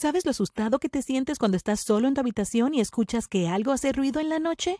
¿Sabes lo asustado que te sientes cuando estás solo en tu habitación y escuchas que algo hace ruido en la noche?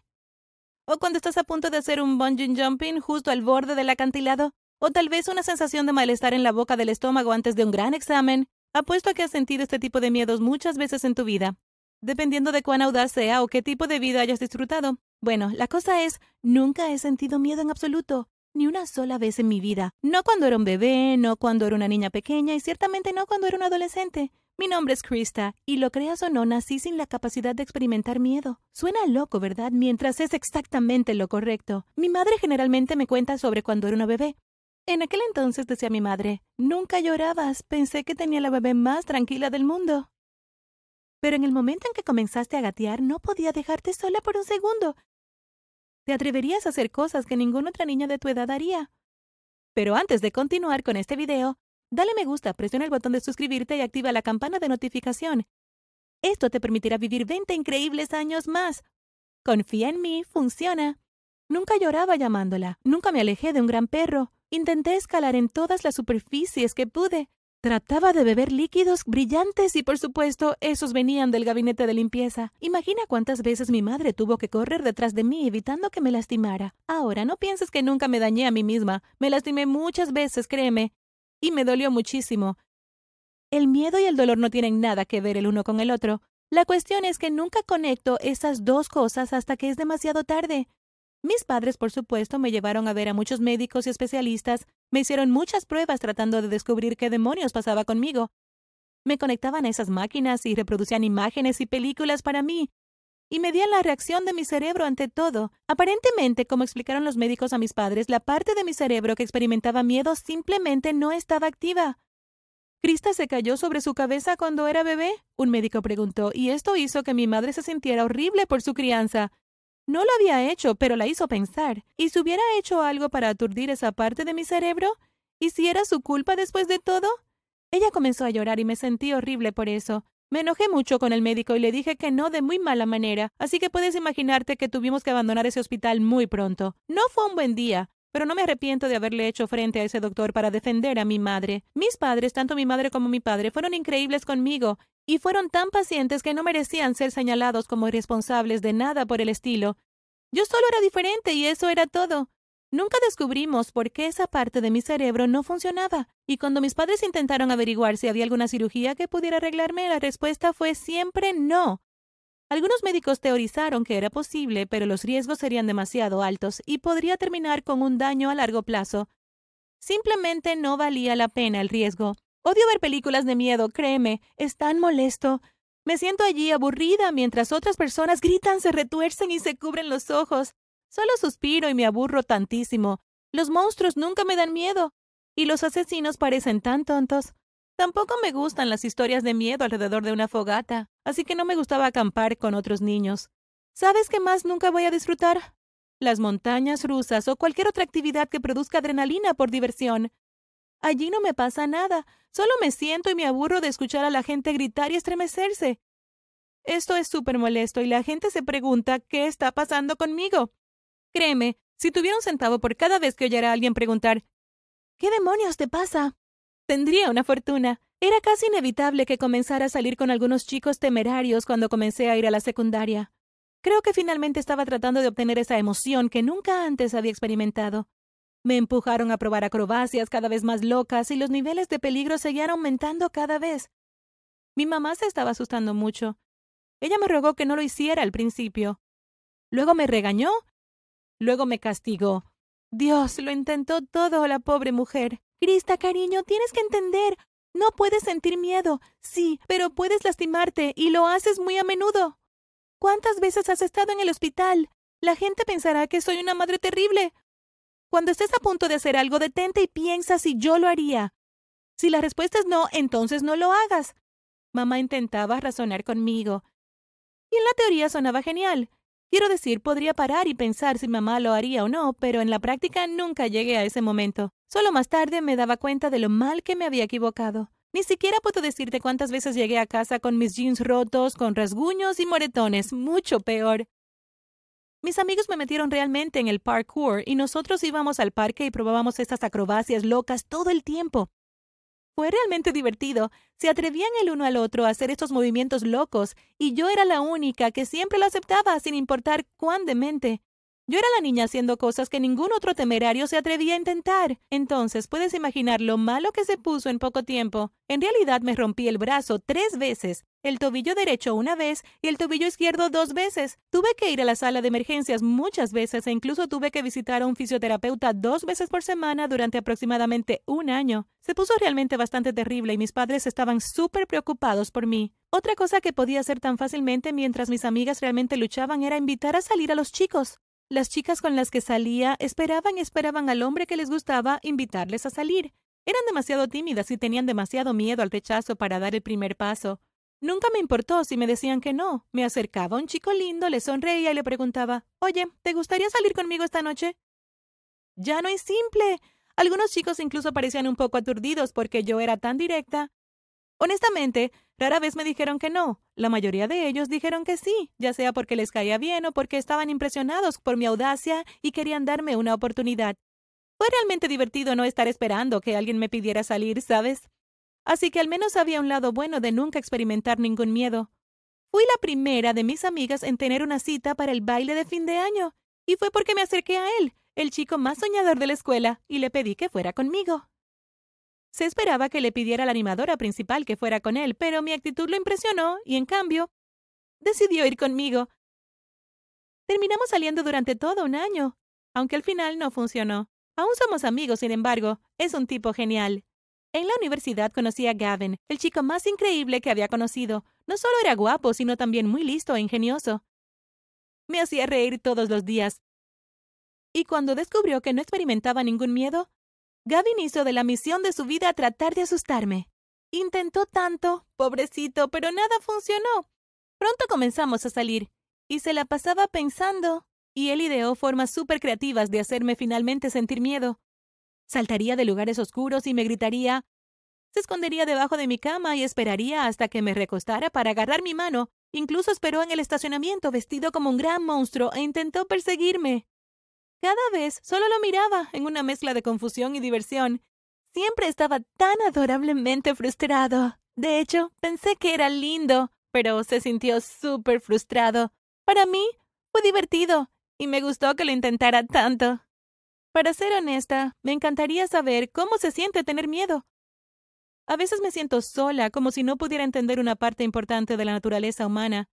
¿O cuando estás a punto de hacer un bungee jumping justo al borde del acantilado? ¿O tal vez una sensación de malestar en la boca del estómago antes de un gran examen? Apuesto a que has sentido este tipo de miedos muchas veces en tu vida, dependiendo de cuán audaz sea o qué tipo de vida hayas disfrutado. Bueno, la cosa es, nunca he sentido miedo en absoluto, ni una sola vez en mi vida. No cuando era un bebé, no cuando era una niña pequeña y ciertamente no cuando era un adolescente. Mi nombre es Krista, y lo creas o no, nací sin la capacidad de experimentar miedo. Suena loco, ¿verdad? Mientras es exactamente lo correcto. Mi madre generalmente me cuenta sobre cuando era una bebé. En aquel entonces, decía mi madre, nunca llorabas, pensé que tenía la bebé más tranquila del mundo. Pero en el momento en que comenzaste a gatear, no podía dejarte sola por un segundo. Te atreverías a hacer cosas que ninguna otra niña de tu edad haría. Pero antes de continuar con este video, Dale me gusta, presiona el botón de suscribirte y activa la campana de notificación. Esto te permitirá vivir 20 increíbles años más. Confía en mí, funciona. Nunca lloraba llamándola, nunca me alejé de un gran perro. Intenté escalar en todas las superficies que pude. Trataba de beber líquidos brillantes y por supuesto esos venían del gabinete de limpieza. Imagina cuántas veces mi madre tuvo que correr detrás de mí evitando que me lastimara. Ahora, no pienses que nunca me dañé a mí misma. Me lastimé muchas veces, créeme y me dolió muchísimo. El miedo y el dolor no tienen nada que ver el uno con el otro. La cuestión es que nunca conecto esas dos cosas hasta que es demasiado tarde. Mis padres, por supuesto, me llevaron a ver a muchos médicos y especialistas, me hicieron muchas pruebas tratando de descubrir qué demonios pasaba conmigo. Me conectaban a esas máquinas y reproducían imágenes y películas para mí, y medían la reacción de mi cerebro ante todo. Aparentemente, como explicaron los médicos a mis padres, la parte de mi cerebro que experimentaba miedo simplemente no estaba activa. ¿Krista se cayó sobre su cabeza cuando era bebé? Un médico preguntó, y esto hizo que mi madre se sintiera horrible por su crianza. No lo había hecho, pero la hizo pensar. ¿Y si hubiera hecho algo para aturdir esa parte de mi cerebro? ¿Y si era su culpa después de todo? Ella comenzó a llorar y me sentí horrible por eso. Me enojé mucho con el médico y le dije que no de muy mala manera, así que puedes imaginarte que tuvimos que abandonar ese hospital muy pronto. No fue un buen día, pero no me arrepiento de haberle hecho frente a ese doctor para defender a mi madre. Mis padres, tanto mi madre como mi padre, fueron increíbles conmigo y fueron tan pacientes que no merecían ser señalados como irresponsables de nada por el estilo. Yo solo era diferente y eso era todo. Nunca descubrimos por qué esa parte de mi cerebro no funcionaba, y cuando mis padres intentaron averiguar si había alguna cirugía que pudiera arreglarme, la respuesta fue siempre no. Algunos médicos teorizaron que era posible, pero los riesgos serían demasiado altos y podría terminar con un daño a largo plazo. Simplemente no valía la pena el riesgo. Odio ver películas de miedo, créeme, es tan molesto. Me siento allí aburrida mientras otras personas gritan, se retuercen y se cubren los ojos. Solo suspiro y me aburro tantísimo. Los monstruos nunca me dan miedo. Y los asesinos parecen tan tontos. Tampoco me gustan las historias de miedo alrededor de una fogata, así que no me gustaba acampar con otros niños. ¿Sabes qué más nunca voy a disfrutar? Las montañas rusas o cualquier otra actividad que produzca adrenalina por diversión. Allí no me pasa nada, solo me siento y me aburro de escuchar a la gente gritar y estremecerse. Esto es súper molesto y la gente se pregunta qué está pasando conmigo. Créeme, si tuviera un centavo por cada vez que oyera a alguien preguntar ¿Qué demonios te pasa? Tendría una fortuna. Era casi inevitable que comenzara a salir con algunos chicos temerarios cuando comencé a ir a la secundaria. Creo que finalmente estaba tratando de obtener esa emoción que nunca antes había experimentado. Me empujaron a probar acrobacias cada vez más locas y los niveles de peligro seguían aumentando cada vez. Mi mamá se estaba asustando mucho. Ella me rogó que no lo hiciera al principio. Luego me regañó Luego me castigó. Dios, lo intentó todo, la pobre mujer. Crista, cariño, tienes que entender. No puedes sentir miedo, sí, pero puedes lastimarte, y lo haces muy a menudo. ¿Cuántas veces has estado en el hospital? La gente pensará que soy una madre terrible. Cuando estés a punto de hacer algo, detente y piensa si yo lo haría. Si la respuesta es no, entonces no lo hagas. Mamá intentaba razonar conmigo. Y en la teoría sonaba genial. Quiero decir, podría parar y pensar si mamá lo haría o no, pero en la práctica nunca llegué a ese momento. Solo más tarde me daba cuenta de lo mal que me había equivocado. Ni siquiera puedo decirte cuántas veces llegué a casa con mis jeans rotos, con rasguños y moretones, mucho peor. Mis amigos me metieron realmente en el parkour y nosotros íbamos al parque y probábamos estas acrobacias locas todo el tiempo. Fue realmente divertido. Se atrevían el uno al otro a hacer estos movimientos locos, y yo era la única que siempre lo aceptaba sin importar cuán demente. Yo era la niña haciendo cosas que ningún otro temerario se atrevía a intentar. Entonces, puedes imaginar lo malo que se puso en poco tiempo. En realidad me rompí el brazo tres veces, el tobillo derecho una vez y el tobillo izquierdo dos veces. Tuve que ir a la sala de emergencias muchas veces e incluso tuve que visitar a un fisioterapeuta dos veces por semana durante aproximadamente un año. Se puso realmente bastante terrible y mis padres estaban súper preocupados por mí. Otra cosa que podía hacer tan fácilmente mientras mis amigas realmente luchaban era invitar a salir a los chicos. Las chicas con las que salía esperaban y esperaban al hombre que les gustaba invitarles a salir. Eran demasiado tímidas y tenían demasiado miedo al rechazo para dar el primer paso. Nunca me importó si me decían que no. Me acercaba a un chico lindo, le sonreía y le preguntaba Oye, ¿te gustaría salir conmigo esta noche? Ya no es simple. Algunos chicos incluso parecían un poco aturdidos porque yo era tan directa. Honestamente, rara vez me dijeron que no. La mayoría de ellos dijeron que sí, ya sea porque les caía bien o porque estaban impresionados por mi audacia y querían darme una oportunidad. Fue realmente divertido no estar esperando que alguien me pidiera salir, ¿sabes? Así que al menos había un lado bueno de nunca experimentar ningún miedo. Fui la primera de mis amigas en tener una cita para el baile de fin de año, y fue porque me acerqué a él, el chico más soñador de la escuela, y le pedí que fuera conmigo. Se esperaba que le pidiera a la animadora principal que fuera con él, pero mi actitud lo impresionó y, en cambio, decidió ir conmigo. Terminamos saliendo durante todo un año, aunque al final no funcionó. Aún somos amigos, sin embargo, es un tipo genial. En la universidad conocí a Gavin, el chico más increíble que había conocido. No solo era guapo, sino también muy listo e ingenioso. Me hacía reír todos los días. Y cuando descubrió que no experimentaba ningún miedo, Gavin hizo de la misión de su vida tratar de asustarme. Intentó tanto, pobrecito, pero nada funcionó. Pronto comenzamos a salir, y se la pasaba pensando, y él ideó formas súper creativas de hacerme finalmente sentir miedo. Saltaría de lugares oscuros y me gritaría. Se escondería debajo de mi cama y esperaría hasta que me recostara para agarrar mi mano. Incluso esperó en el estacionamiento vestido como un gran monstruo e intentó perseguirme. Cada vez solo lo miraba en una mezcla de confusión y diversión. Siempre estaba tan adorablemente frustrado. De hecho, pensé que era lindo, pero se sintió súper frustrado. Para mí, fue divertido, y me gustó que lo intentara tanto. Para ser honesta, me encantaría saber cómo se siente tener miedo. A veces me siento sola, como si no pudiera entender una parte importante de la naturaleza humana.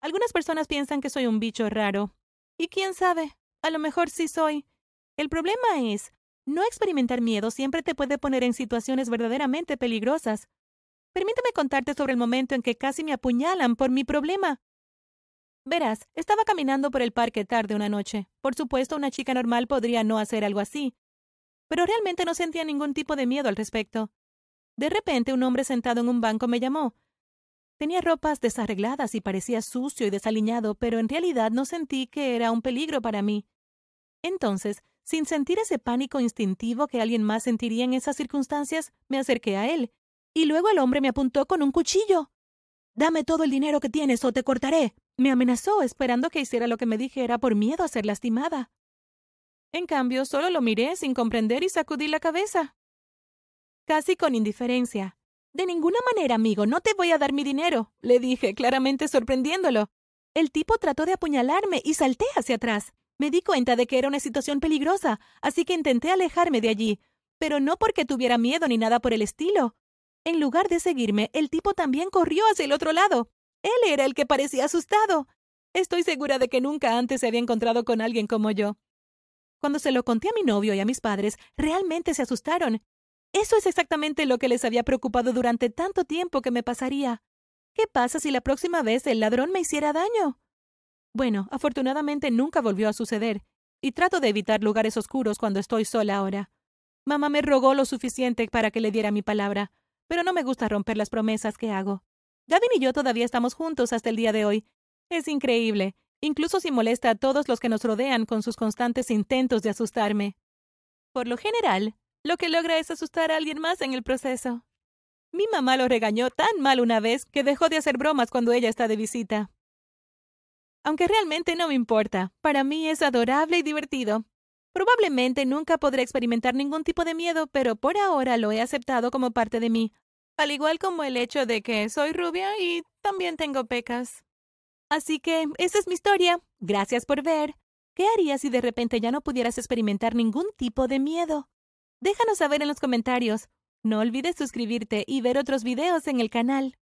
Algunas personas piensan que soy un bicho raro. Y quién sabe, a lo mejor sí soy. El problema es, no experimentar miedo siempre te puede poner en situaciones verdaderamente peligrosas. Permíteme contarte sobre el momento en que casi me apuñalan por mi problema. Verás, estaba caminando por el parque tarde una noche. Por supuesto, una chica normal podría no hacer algo así. Pero realmente no sentía ningún tipo de miedo al respecto. De repente, un hombre sentado en un banco me llamó. Tenía ropas desarregladas y parecía sucio y desaliñado, pero en realidad no sentí que era un peligro para mí. Entonces, sin sentir ese pánico instintivo que alguien más sentiría en esas circunstancias, me acerqué a él, y luego el hombre me apuntó con un cuchillo. Dame todo el dinero que tienes o te cortaré. Me amenazó, esperando que hiciera lo que me dijera por miedo a ser lastimada. En cambio, solo lo miré sin comprender y sacudí la cabeza. Casi con indiferencia. De ninguna manera, amigo, no te voy a dar mi dinero, le dije, claramente sorprendiéndolo. El tipo trató de apuñalarme y salté hacia atrás. Me di cuenta de que era una situación peligrosa, así que intenté alejarme de allí, pero no porque tuviera miedo ni nada por el estilo. En lugar de seguirme, el tipo también corrió hacia el otro lado. Él era el que parecía asustado. Estoy segura de que nunca antes se había encontrado con alguien como yo. Cuando se lo conté a mi novio y a mis padres, realmente se asustaron eso es exactamente lo que les había preocupado durante tanto tiempo que me pasaría. ¿Qué pasa si la próxima vez el ladrón me hiciera daño? Bueno, afortunadamente nunca volvió a suceder, y trato de evitar lugares oscuros cuando estoy sola ahora. Mamá me rogó lo suficiente para que le diera mi palabra, pero no me gusta romper las promesas que hago. Gavin y yo todavía estamos juntos hasta el día de hoy. Es increíble, incluso si molesta a todos los que nos rodean con sus constantes intentos de asustarme. Por lo general, lo que logra es asustar a alguien más en el proceso. Mi mamá lo regañó tan mal una vez que dejó de hacer bromas cuando ella está de visita. Aunque realmente no me importa, para mí es adorable y divertido. Probablemente nunca podré experimentar ningún tipo de miedo, pero por ahora lo he aceptado como parte de mí, al igual como el hecho de que soy rubia y también tengo pecas. Así que esa es mi historia. Gracias por ver. ¿Qué harías si de repente ya no pudieras experimentar ningún tipo de miedo? Déjanos saber en los comentarios. No olvides suscribirte y ver otros videos en el canal.